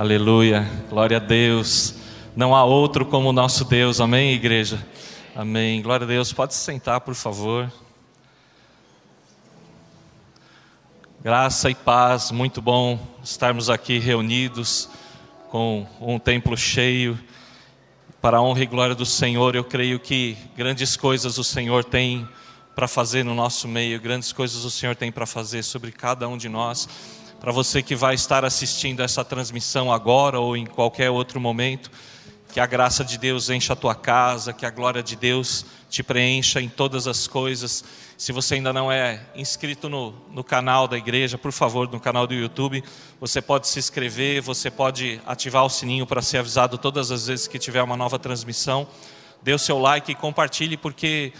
Aleluia, glória a Deus. Não há outro como o nosso Deus, amém, igreja? Amém, glória a Deus. Pode se sentar, por favor. Graça e paz, muito bom estarmos aqui reunidos com um templo cheio. Para a honra e glória do Senhor, eu creio que grandes coisas o Senhor tem para fazer no nosso meio, grandes coisas o Senhor tem para fazer sobre cada um de nós. Para você que vai estar assistindo essa transmissão agora ou em qualquer outro momento, que a graça de Deus encha a tua casa, que a glória de Deus te preencha em todas as coisas. Se você ainda não é inscrito no, no canal da igreja, por favor, no canal do YouTube, você pode se inscrever, você pode ativar o sininho para ser avisado todas as vezes que tiver uma nova transmissão. Dê o seu like e compartilhe, porque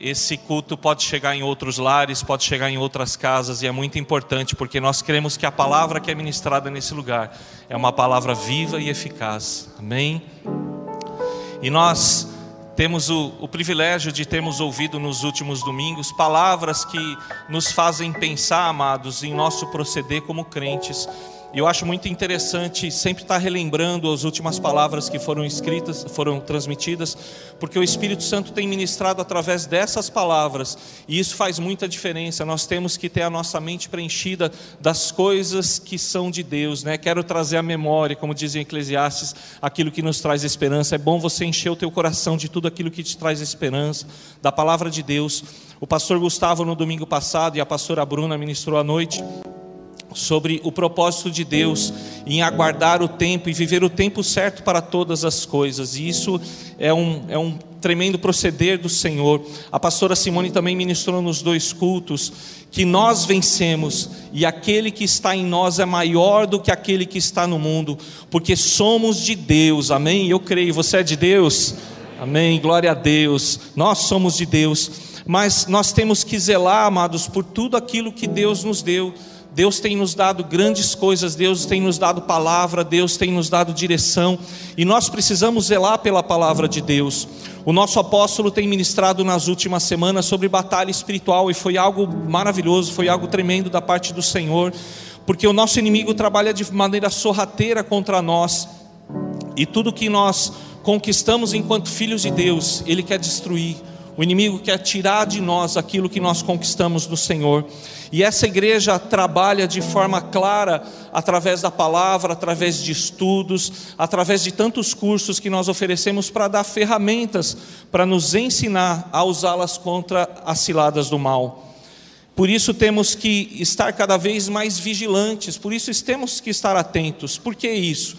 esse culto pode chegar em outros lares, pode chegar em outras casas e é muito importante porque nós queremos que a palavra que é ministrada nesse lugar é uma palavra viva e eficaz. Amém? E nós temos o, o privilégio de termos ouvido nos últimos domingos palavras que nos fazem pensar, amados, em nosso proceder como crentes e eu acho muito interessante sempre estar relembrando as últimas palavras que foram escritas, foram transmitidas, porque o Espírito Santo tem ministrado através dessas palavras, e isso faz muita diferença. Nós temos que ter a nossa mente preenchida das coisas que são de Deus, né? Quero trazer a memória, como dizem Eclesiastes, aquilo que nos traz esperança. É bom você encher o teu coração de tudo aquilo que te traz esperança, da palavra de Deus. O pastor Gustavo no domingo passado e a pastora Bruna ministrou à noite sobre o propósito de Deus em aguardar o tempo e viver o tempo certo para todas as coisas, e isso é um, é um tremendo proceder do Senhor. A pastora Simone também ministrou nos dois cultos que nós vencemos e aquele que está em nós é maior do que aquele que está no mundo, porque somos de Deus, amém? Eu creio, você é de Deus? Amém, glória a Deus, nós somos de Deus, mas nós temos que zelar, amados, por tudo aquilo que Deus nos deu Deus tem nos dado grandes coisas, Deus tem nos dado palavra, Deus tem nos dado direção, e nós precisamos zelar pela palavra de Deus. O nosso apóstolo tem ministrado nas últimas semanas sobre batalha espiritual, e foi algo maravilhoso, foi algo tremendo da parte do Senhor, porque o nosso inimigo trabalha de maneira sorrateira contra nós, e tudo que nós conquistamos enquanto filhos de Deus, ele quer destruir. O inimigo quer tirar de nós aquilo que nós conquistamos do Senhor. E essa igreja trabalha de forma clara através da palavra, através de estudos, através de tantos cursos que nós oferecemos para dar ferramentas para nos ensinar a usá-las contra as ciladas do mal. Por isso temos que estar cada vez mais vigilantes, por isso temos que estar atentos. Por que isso?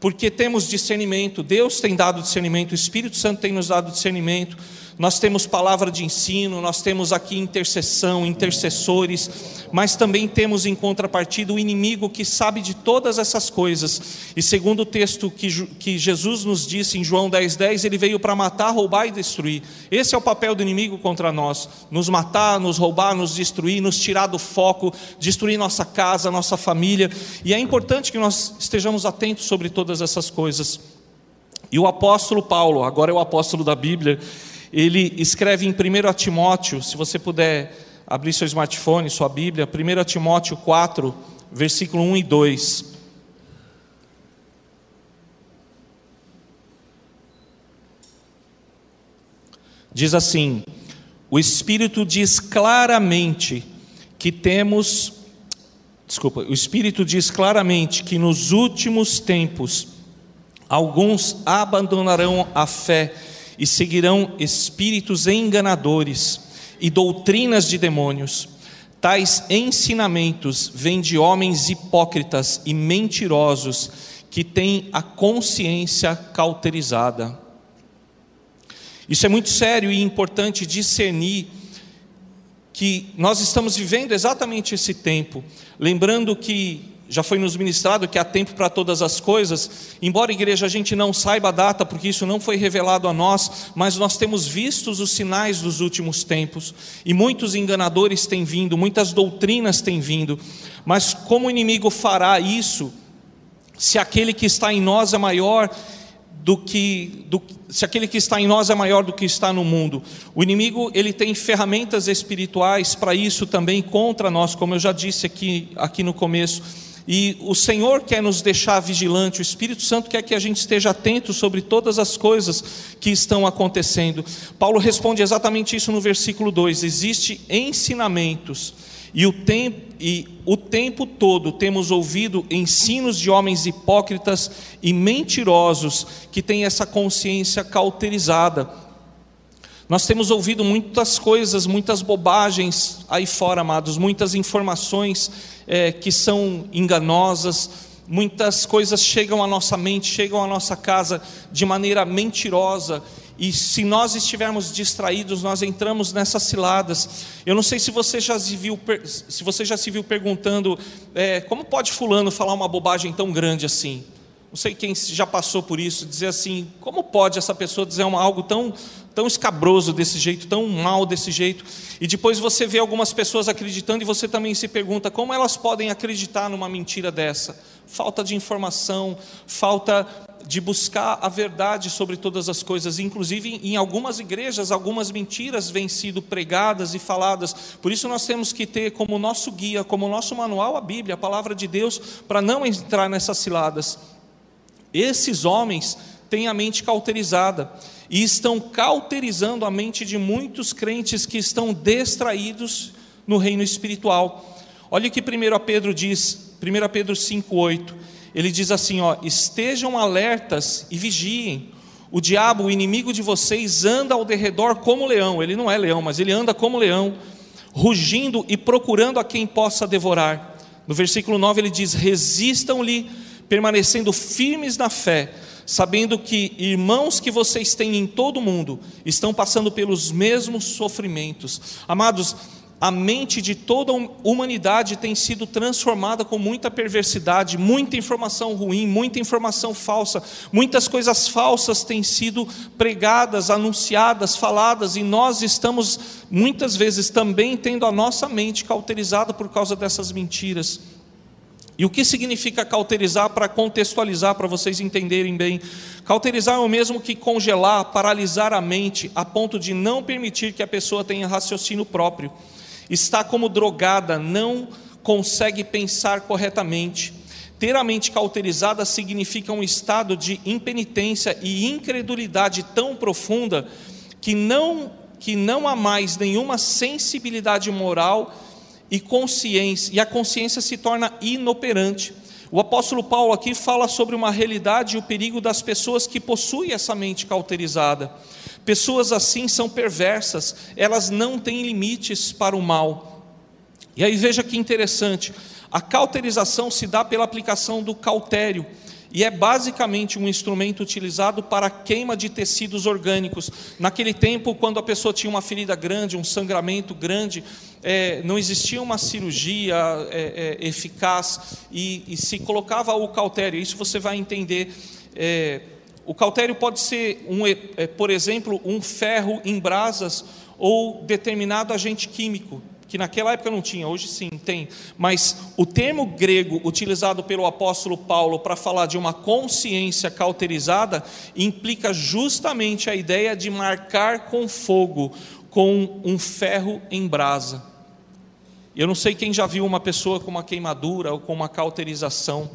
Porque temos discernimento, Deus tem dado discernimento, o Espírito Santo tem nos dado discernimento nós temos palavra de ensino, nós temos aqui intercessão, intercessores, mas também temos em contrapartida o inimigo que sabe de todas essas coisas. E segundo o texto que, que Jesus nos disse em João 10,10, 10, ele veio para matar, roubar e destruir. Esse é o papel do inimigo contra nós: nos matar, nos roubar, nos destruir, nos tirar do foco, destruir nossa casa, nossa família. E é importante que nós estejamos atentos sobre todas essas coisas. E o apóstolo Paulo, agora é o apóstolo da Bíblia, ele escreve em 1 Timóteo, se você puder abrir seu smartphone, sua Bíblia, 1 Timóteo 4, versículo 1 e 2. Diz assim: O Espírito diz claramente que temos, desculpa, o Espírito diz claramente que nos últimos tempos alguns abandonarão a fé e seguirão espíritos enganadores e doutrinas de demônios. Tais ensinamentos vêm de homens hipócritas e mentirosos que têm a consciência cauterizada. Isso é muito sério e importante discernir que nós estamos vivendo exatamente esse tempo, lembrando que já foi nos ministrado que há tempo para todas as coisas, embora igreja a gente não saiba a data, porque isso não foi revelado a nós, mas nós temos visto os sinais dos últimos tempos, e muitos enganadores têm vindo, muitas doutrinas têm vindo, mas como o inimigo fará isso, se aquele que está em nós é maior do que, do, se aquele que está em nós é maior do que está no mundo. O inimigo ele tem ferramentas espirituais para isso também contra nós, como eu já disse aqui, aqui no começo E o Senhor quer nos deixar vigilante, o Espírito Santo quer que a gente esteja atento sobre todas as coisas que estão acontecendo. Paulo responde exatamente isso no versículo 2: existe ensinamentos e o e o tempo todo temos ouvido ensinos de homens hipócritas e mentirosos que têm essa consciência cauterizada nós temos ouvido muitas coisas, muitas bobagens aí fora, amados, muitas informações é, que são enganosas, muitas coisas chegam à nossa mente, chegam à nossa casa de maneira mentirosa, e se nós estivermos distraídos, nós entramos nessas ciladas. Eu não sei se você já se viu, se você já se viu perguntando é, como pode fulano falar uma bobagem tão grande assim. Não sei quem já passou por isso, dizer assim, como pode essa pessoa dizer algo tão, tão escabroso desse jeito, tão mal desse jeito? E depois você vê algumas pessoas acreditando e você também se pergunta como elas podem acreditar numa mentira dessa? Falta de informação, falta de buscar a verdade sobre todas as coisas. Inclusive, em algumas igrejas, algumas mentiras vêm sido pregadas e faladas. Por isso, nós temos que ter como nosso guia, como nosso manual, a Bíblia, a palavra de Deus, para não entrar nessas ciladas. Esses homens têm a mente cauterizada e estão cauterizando a mente de muitos crentes que estão distraídos no reino espiritual. Olha o que 1 Pedro diz, 1 Pedro 5,8. Ele diz assim: ó, estejam alertas e vigiem. O diabo, o inimigo de vocês, anda ao derredor como leão. Ele não é leão, mas ele anda como leão, rugindo e procurando a quem possa devorar. No versículo 9 ele diz: resistam-lhe permanecendo firmes na fé, sabendo que irmãos que vocês têm em todo o mundo estão passando pelos mesmos sofrimentos. Amados, a mente de toda a humanidade tem sido transformada com muita perversidade, muita informação ruim, muita informação falsa, muitas coisas falsas têm sido pregadas, anunciadas, faladas, e nós estamos muitas vezes também tendo a nossa mente cauterizada por causa dessas mentiras. E o que significa cauterizar para contextualizar, para vocês entenderem bem? Cauterizar é o mesmo que congelar, paralisar a mente, a ponto de não permitir que a pessoa tenha raciocínio próprio. Está como drogada, não consegue pensar corretamente. Ter a mente cauterizada significa um estado de impenitência e incredulidade tão profunda que não, que não há mais nenhuma sensibilidade moral e consciência, e a consciência se torna inoperante. O apóstolo Paulo aqui fala sobre uma realidade e o perigo das pessoas que possuem essa mente cauterizada. Pessoas assim são perversas, elas não têm limites para o mal. E aí veja que interessante, a cauterização se dá pela aplicação do cautério e é basicamente um instrumento utilizado para queima de tecidos orgânicos. Naquele tempo, quando a pessoa tinha uma ferida grande, um sangramento grande, é, não existia uma cirurgia é, é, eficaz e, e, se colocava o cautério. Isso você vai entender. É, o cautério pode ser, um, é, é, por exemplo, um ferro em brasas ou determinado agente químico que naquela época não tinha, hoje sim tem, mas o termo grego utilizado pelo apóstolo Paulo para falar de uma consciência cauterizada implica justamente a ideia de marcar com fogo, com um ferro em brasa. Eu não sei quem já viu uma pessoa com uma queimadura ou com uma cauterização.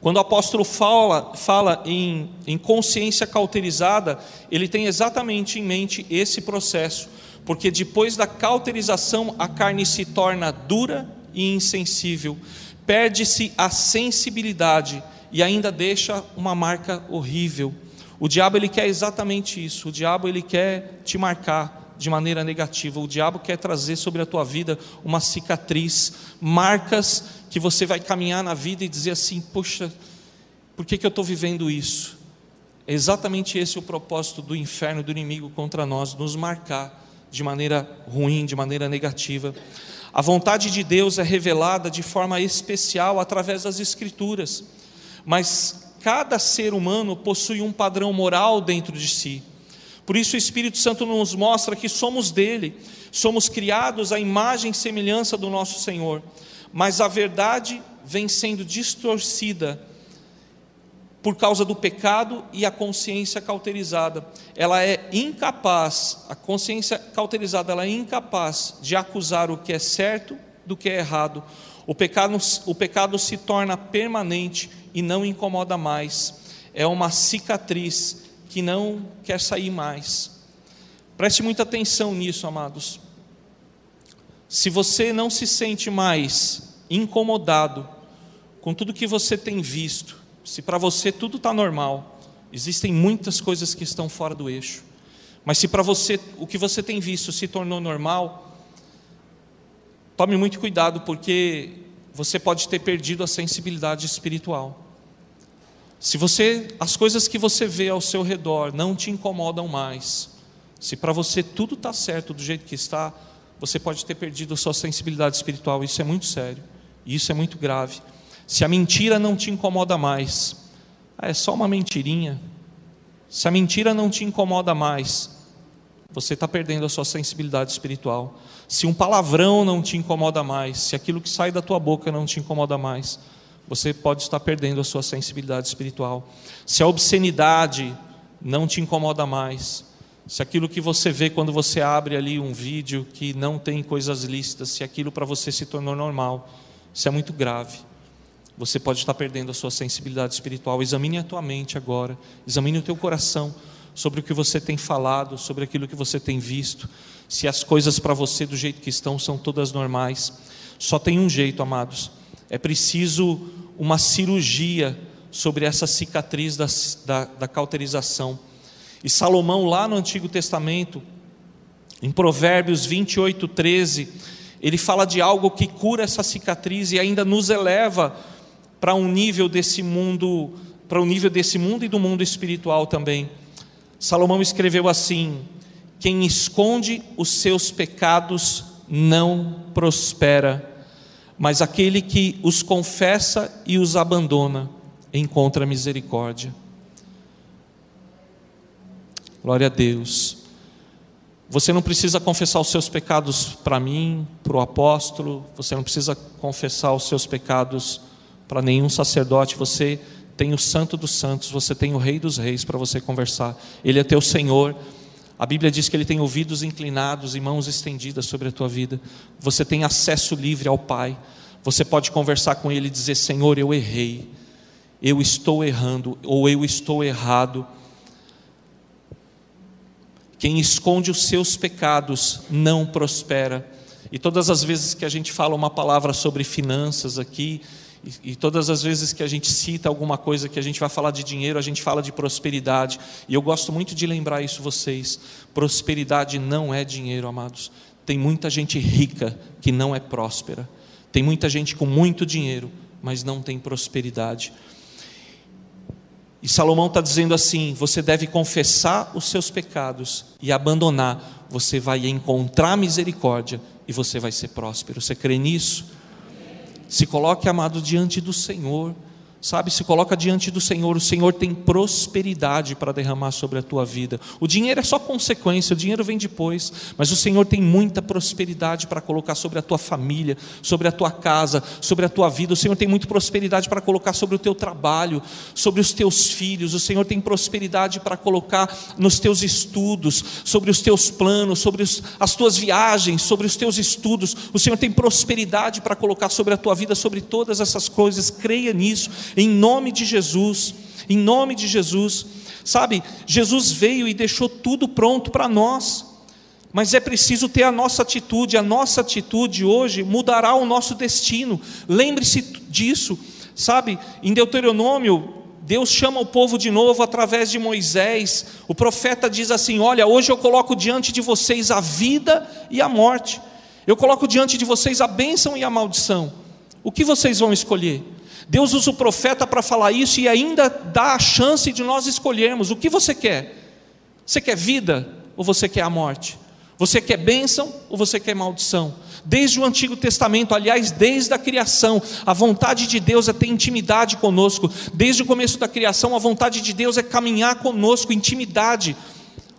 Quando o apóstolo fala, fala em, em consciência cauterizada, ele tem exatamente em mente esse processo porque depois da cauterização a carne se torna dura e insensível, perde-se a sensibilidade e ainda deixa uma marca horrível. O diabo ele quer exatamente isso. O diabo ele quer te marcar de maneira negativa. O diabo quer trazer sobre a tua vida uma cicatriz, marcas que você vai caminhar na vida e dizer assim: poxa, por que, que eu estou vivendo isso? É exatamente esse o propósito do inferno, do inimigo contra nós, nos marcar de maneira ruim, de maneira negativa. A vontade de Deus é revelada de forma especial através das Escrituras, mas cada ser humano possui um padrão moral dentro de si. Por isso o Espírito Santo nos mostra que somos dele, somos criados à imagem e semelhança do nosso Senhor, mas a verdade vem sendo distorcida por causa do pecado e a consciência cauterizada. Ela é incapaz, a consciência cauterizada, ela é incapaz de acusar o que é certo do que é errado, O pecado, o pecado se torna permanente e não incomoda mais. É uma cicatriz que não quer sair mais. Preste muita atenção nisso, amados. Se você não se sente mais incomodado com tudo que você tem visto, se para você tudo está normal, existem muitas coisas que estão fora do eixo. Mas se para você o que você tem visto se tornou normal, tome muito cuidado, porque você pode ter perdido a sensibilidade espiritual. Se você as coisas que você vê ao seu redor não te incomodam mais, se para você tudo está certo do jeito que está, você pode ter perdido a sua sensibilidade espiritual. Isso é muito sério. E isso é muito grave. Se a mentira não te incomoda mais, ah, é só uma mentirinha. Se a mentira não te incomoda mais, você está perdendo a sua sensibilidade espiritual. Se um palavrão não te incomoda mais, se aquilo que sai da tua boca não te incomoda mais, você pode estar perdendo a sua sensibilidade espiritual. Se a obscenidade não te incomoda mais, se aquilo que você vê quando você abre ali um vídeo que não tem coisas lícitas, se aquilo para você se tornou normal, isso é muito grave. Você pode estar perdendo a sua sensibilidade espiritual. Examine a tua mente agora, examine o teu coração sobre o que você tem falado, sobre aquilo que você tem visto. Se as coisas para você do jeito que estão são todas normais. Só tem um jeito, amados. É preciso uma cirurgia sobre essa cicatriz da, da, da cauterização. E Salomão, lá no Antigo Testamento, em Provérbios 28, 13, ele fala de algo que cura essa cicatriz e ainda nos eleva para um nível desse mundo, para o um nível desse mundo e do mundo espiritual também. Salomão escreveu assim: Quem esconde os seus pecados não prospera, mas aquele que os confessa e os abandona encontra misericórdia. Glória a Deus. Você não precisa confessar os seus pecados para mim, para o apóstolo, você não precisa confessar os seus pecados para nenhum sacerdote, você tem o Santo dos Santos, você tem o Rei dos Reis para você conversar, Ele é teu Senhor. A Bíblia diz que Ele tem ouvidos inclinados e mãos estendidas sobre a tua vida, você tem acesso livre ao Pai, você pode conversar com Ele e dizer: Senhor, eu errei, eu estou errando, ou eu estou errado. Quem esconde os seus pecados não prospera. E todas as vezes que a gente fala uma palavra sobre finanças aqui, e, e, todas as vezes que a gente cita alguma coisa que a gente vai falar de dinheiro, a gente fala de prosperidade. E eu gosto muito de lembrar isso vocês. Prosperidade não é dinheiro, amados. Tem muita gente rica que não é próspera. Tem muita gente com muito dinheiro, mas não tem prosperidade. E Salomão está dizendo assim: você deve confessar os seus pecados e abandonar, você vai encontrar misericórdia e você vai ser próspero. Você crê nisso? Se coloque, amado, diante do Senhor. Sabe, se coloca diante do Senhor, o Senhor tem prosperidade para derramar sobre a tua vida. O dinheiro é só consequência, o dinheiro vem depois, mas o Senhor tem muita prosperidade para colocar sobre a tua família, sobre a tua casa, sobre a tua vida. O Senhor tem muita prosperidade para colocar sobre o teu trabalho, sobre os teus filhos. O Senhor tem prosperidade para colocar nos teus estudos, sobre os teus planos, sobre os, as tuas viagens, sobre os teus estudos. O Senhor tem prosperidade para colocar sobre a tua vida, sobre todas essas coisas. Creia nisso em nome de Jesus, em nome de Jesus. Sabe, Jesus veio e deixou tudo pronto para nós, mas é preciso ter a nossa atitude, a nossa atitude hoje mudará o nosso destino. Lembre-se disso, sabe, em Deuteronômio, Deus chama o povo de novo através de Moisés. O profeta diz assim: Olha, hoje eu coloco diante de vocês a vida e a morte. Eu coloco diante de vocês a bênção e a maldição. O que vocês vão escolher? Deus usa o profeta para falar isso e ainda dá a chance de nós escolhermos o que você quer. Você quer vida ou você quer a morte? Você quer bênção ou você quer maldição? Desde o Antigo Testamento, aliás, desde a criação, a vontade de Deus é ter intimidade conosco. Desde o começo da criação, a vontade de Deus é caminhar conosco, intimidade.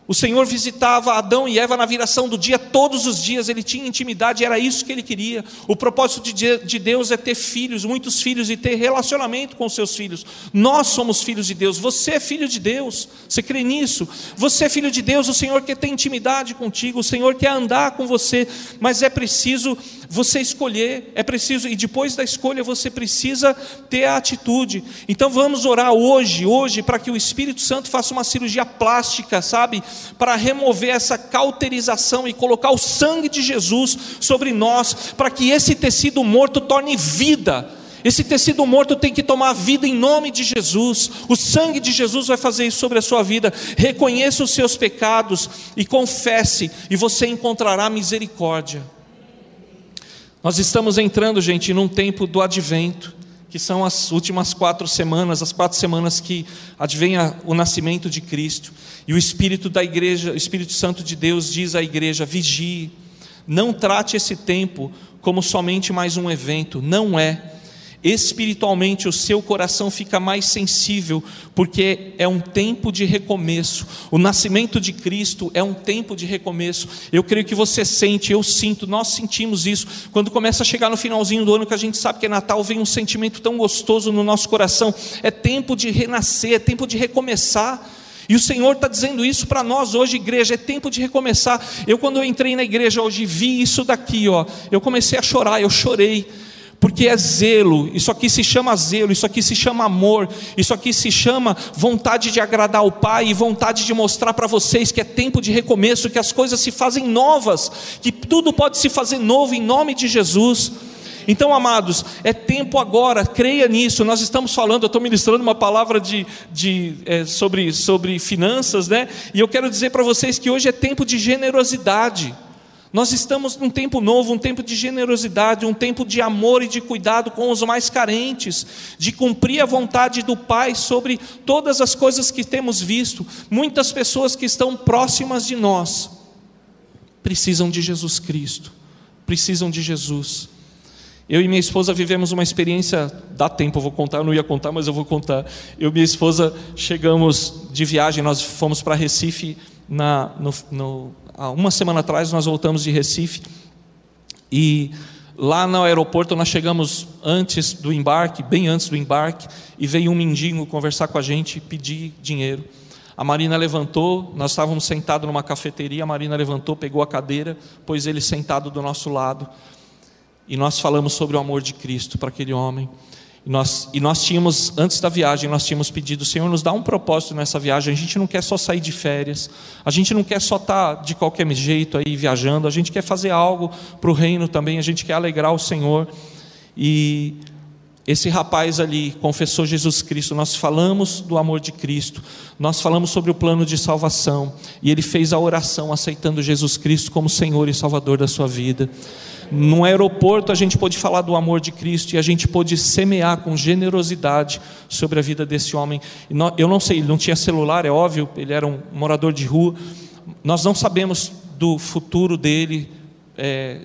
O Senhor visitava Adão e Eva na viração do dia, todos os dias, ele tinha intimidade, era isso que ele queria. O propósito de Deus é ter filhos, muitos filhos, e ter relacionamento com seus filhos. Nós somos filhos de Deus, você é filho de Deus, você crê nisso? Você é filho de Deus, o Senhor quer ter intimidade contigo, o Senhor quer andar com você, mas é preciso você escolher, é preciso, e depois da escolha você precisa ter a atitude. Então vamos orar hoje, hoje, para que o Espírito Santo faça uma cirurgia plástica, sabe? Para remover essa cauterização e colocar o sangue de Jesus sobre nós, para que esse tecido morto torne vida. Esse tecido morto tem que tomar vida em nome de Jesus. O sangue de Jesus vai fazer isso sobre a sua vida. Reconheça os seus pecados e confesse, e você encontrará misericórdia. Nós estamos entrando, gente, num tempo do advento, que são as últimas quatro semanas, as quatro semanas que advém o nascimento de Cristo. E o Espírito da igreja, o Espírito Santo de Deus diz à igreja: vigie, não trate esse tempo como somente mais um evento, não é espiritualmente o seu coração fica mais sensível, porque é um tempo de recomeço. O nascimento de Cristo é um tempo de recomeço. Eu creio que você sente, eu sinto, nós sentimos isso. Quando começa a chegar no finalzinho do ano, que a gente sabe que é Natal, vem um sentimento tão gostoso no nosso coração. É tempo de renascer, é tempo de recomeçar. E o Senhor está dizendo isso para nós hoje, igreja, é tempo de recomeçar. Eu, quando eu entrei na igreja hoje, vi isso daqui, ó, eu comecei a chorar, eu chorei porque é zelo, isso aqui se chama zelo, isso aqui se chama amor, isso aqui se chama vontade de agradar o Pai e vontade de mostrar para vocês que é tempo de recomeço, que as coisas se fazem novas, que tudo pode se fazer novo em nome de Jesus. Então, amados, é tempo agora, creia nisso. Nós estamos falando, eu estou ministrando uma palavra de, de é, sobre, sobre finanças, né? E eu quero dizer para vocês que hoje é tempo de generosidade. Nós estamos num tempo novo, um tempo de generosidade, um tempo de amor e de cuidado com os mais carentes, de cumprir a vontade do Pai sobre todas as coisas que temos visto. Muitas pessoas que estão próximas de nós precisam de Jesus Cristo, precisam de Jesus. Eu e minha esposa vivemos uma experiência, dá tempo, eu vou contar, eu não ia contar, mas eu vou contar. Eu e minha esposa chegamos de viagem, nós fomos para Recife na, no, no há uma semana atrás nós voltamos de Recife e lá no aeroporto nós chegamos antes do embarque, bem antes do embarque, e veio um mendigo conversar com a gente e pedir dinheiro. A Marina levantou, nós estávamos sentados numa cafeteria, a Marina levantou, pegou a cadeira, pôs ele sentado do nosso lado, e nós falamos sobre o amor de Cristo para aquele homem. Nós, e nós tínhamos, antes da viagem, nós tínhamos pedido, Senhor, nos dá um propósito nessa viagem. A gente não quer só sair de férias, a gente não quer só estar tá de qualquer jeito aí viajando, a gente quer fazer algo para o reino também, a gente quer alegrar o Senhor. E esse rapaz ali confessou Jesus Cristo, nós falamos do amor de Cristo, nós falamos sobre o plano de salvação, e ele fez a oração aceitando Jesus Cristo como Senhor e Salvador da sua vida. No aeroporto a gente pôde falar do amor de Cristo e a gente pôde semear com generosidade sobre a vida desse homem. Eu não sei, ele não tinha celular, é óbvio, ele era um morador de rua. Nós não sabemos do futuro dele, é,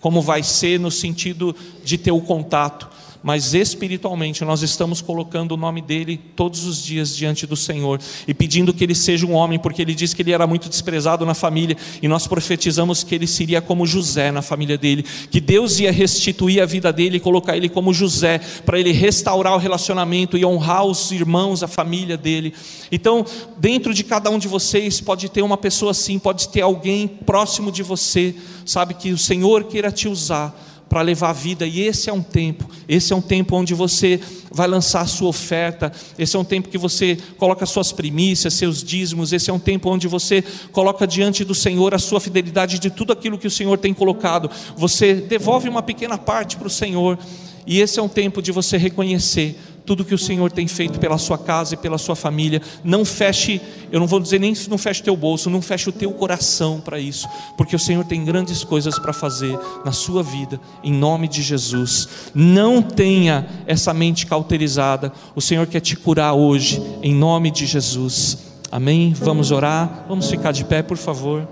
como vai ser no sentido de ter o contato mas espiritualmente nós estamos colocando o nome dele todos os dias diante do Senhor e pedindo que ele seja um homem, porque ele disse que ele era muito desprezado na família e nós profetizamos que ele seria como José na família dele, que Deus ia restituir a vida dele e colocar ele como José, para ele restaurar o relacionamento e honrar os irmãos, a família dele. Então, dentro de cada um de vocês pode ter uma pessoa assim, pode ter alguém próximo de você, sabe que o Senhor queira te usar para levar a vida, e esse é um tempo, esse é um tempo onde você vai lançar a sua oferta, esse é um tempo que você coloca suas primícias, seus dízimos, esse é um tempo onde você coloca diante do Senhor a sua fidelidade de tudo aquilo que o Senhor tem colocado, você devolve uma pequena parte para o Senhor, e esse é um tempo de você reconhecer tudo que o Senhor tem feito pela sua casa e pela sua família. Não feche, eu não vou dizer nem se não feche o teu bolso, não feche o teu coração para isso, porque o Senhor tem grandes coisas para fazer na sua vida, em nome de Jesus. Não tenha essa mente cauterizada. O Senhor quer te curar hoje, em nome de Jesus. Amém? Vamos orar. Vamos ficar de pé, por favor.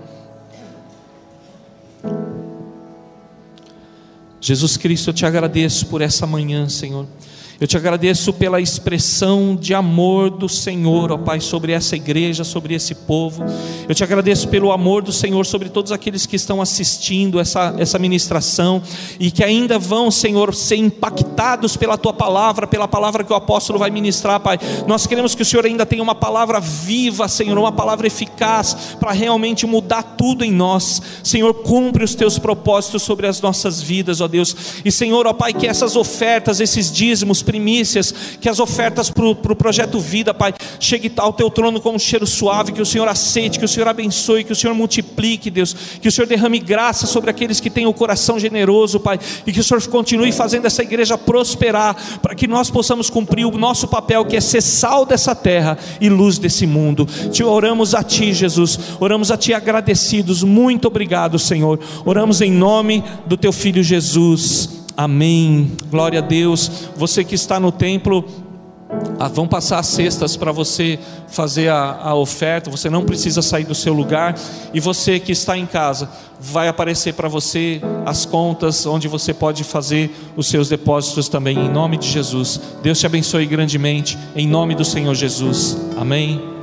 Jesus Cristo, eu te agradeço por essa manhã, Senhor. Eu te agradeço pela expressão de amor do Senhor, ó Pai, sobre essa igreja, sobre esse povo. Eu te agradeço pelo amor do Senhor sobre todos aqueles que estão assistindo essa, essa ministração e que ainda vão, Senhor, ser impactados pela tua palavra, pela palavra que o apóstolo vai ministrar, Pai. Nós queremos que o Senhor ainda tenha uma palavra viva, Senhor, uma palavra eficaz para realmente mudar tudo em nós. Senhor, cumpre os teus propósitos sobre as nossas vidas, ó Deus. E Senhor, ó Pai, que essas ofertas, esses dízimos, primícias, que as ofertas para o pro projeto Vida, Pai, chegue ao teu trono com um cheiro suave, que o Senhor aceite, que o Senhor abençoe, que o Senhor multiplique, Deus, que o Senhor derrame graça sobre aqueles que têm o coração generoso, Pai, e que o Senhor continue fazendo essa igreja prosperar, para que nós possamos cumprir o nosso papel, que é ser sal dessa terra e luz desse mundo. Te oramos a Ti, Jesus, oramos a Ti agradecidos, muito obrigado, Senhor. Oramos em nome do Teu Filho Jesus. Amém. Glória a Deus. Você que está no templo, ah, vão passar as cestas para você fazer a, a, oferta, você não precisa sair do seu lugar. E você que está em casa, vai aparecer para você as contas onde você pode fazer os seus depósitos também, em nome de Jesus. Deus te abençoe grandemente, em nome do Senhor Jesus. Amém.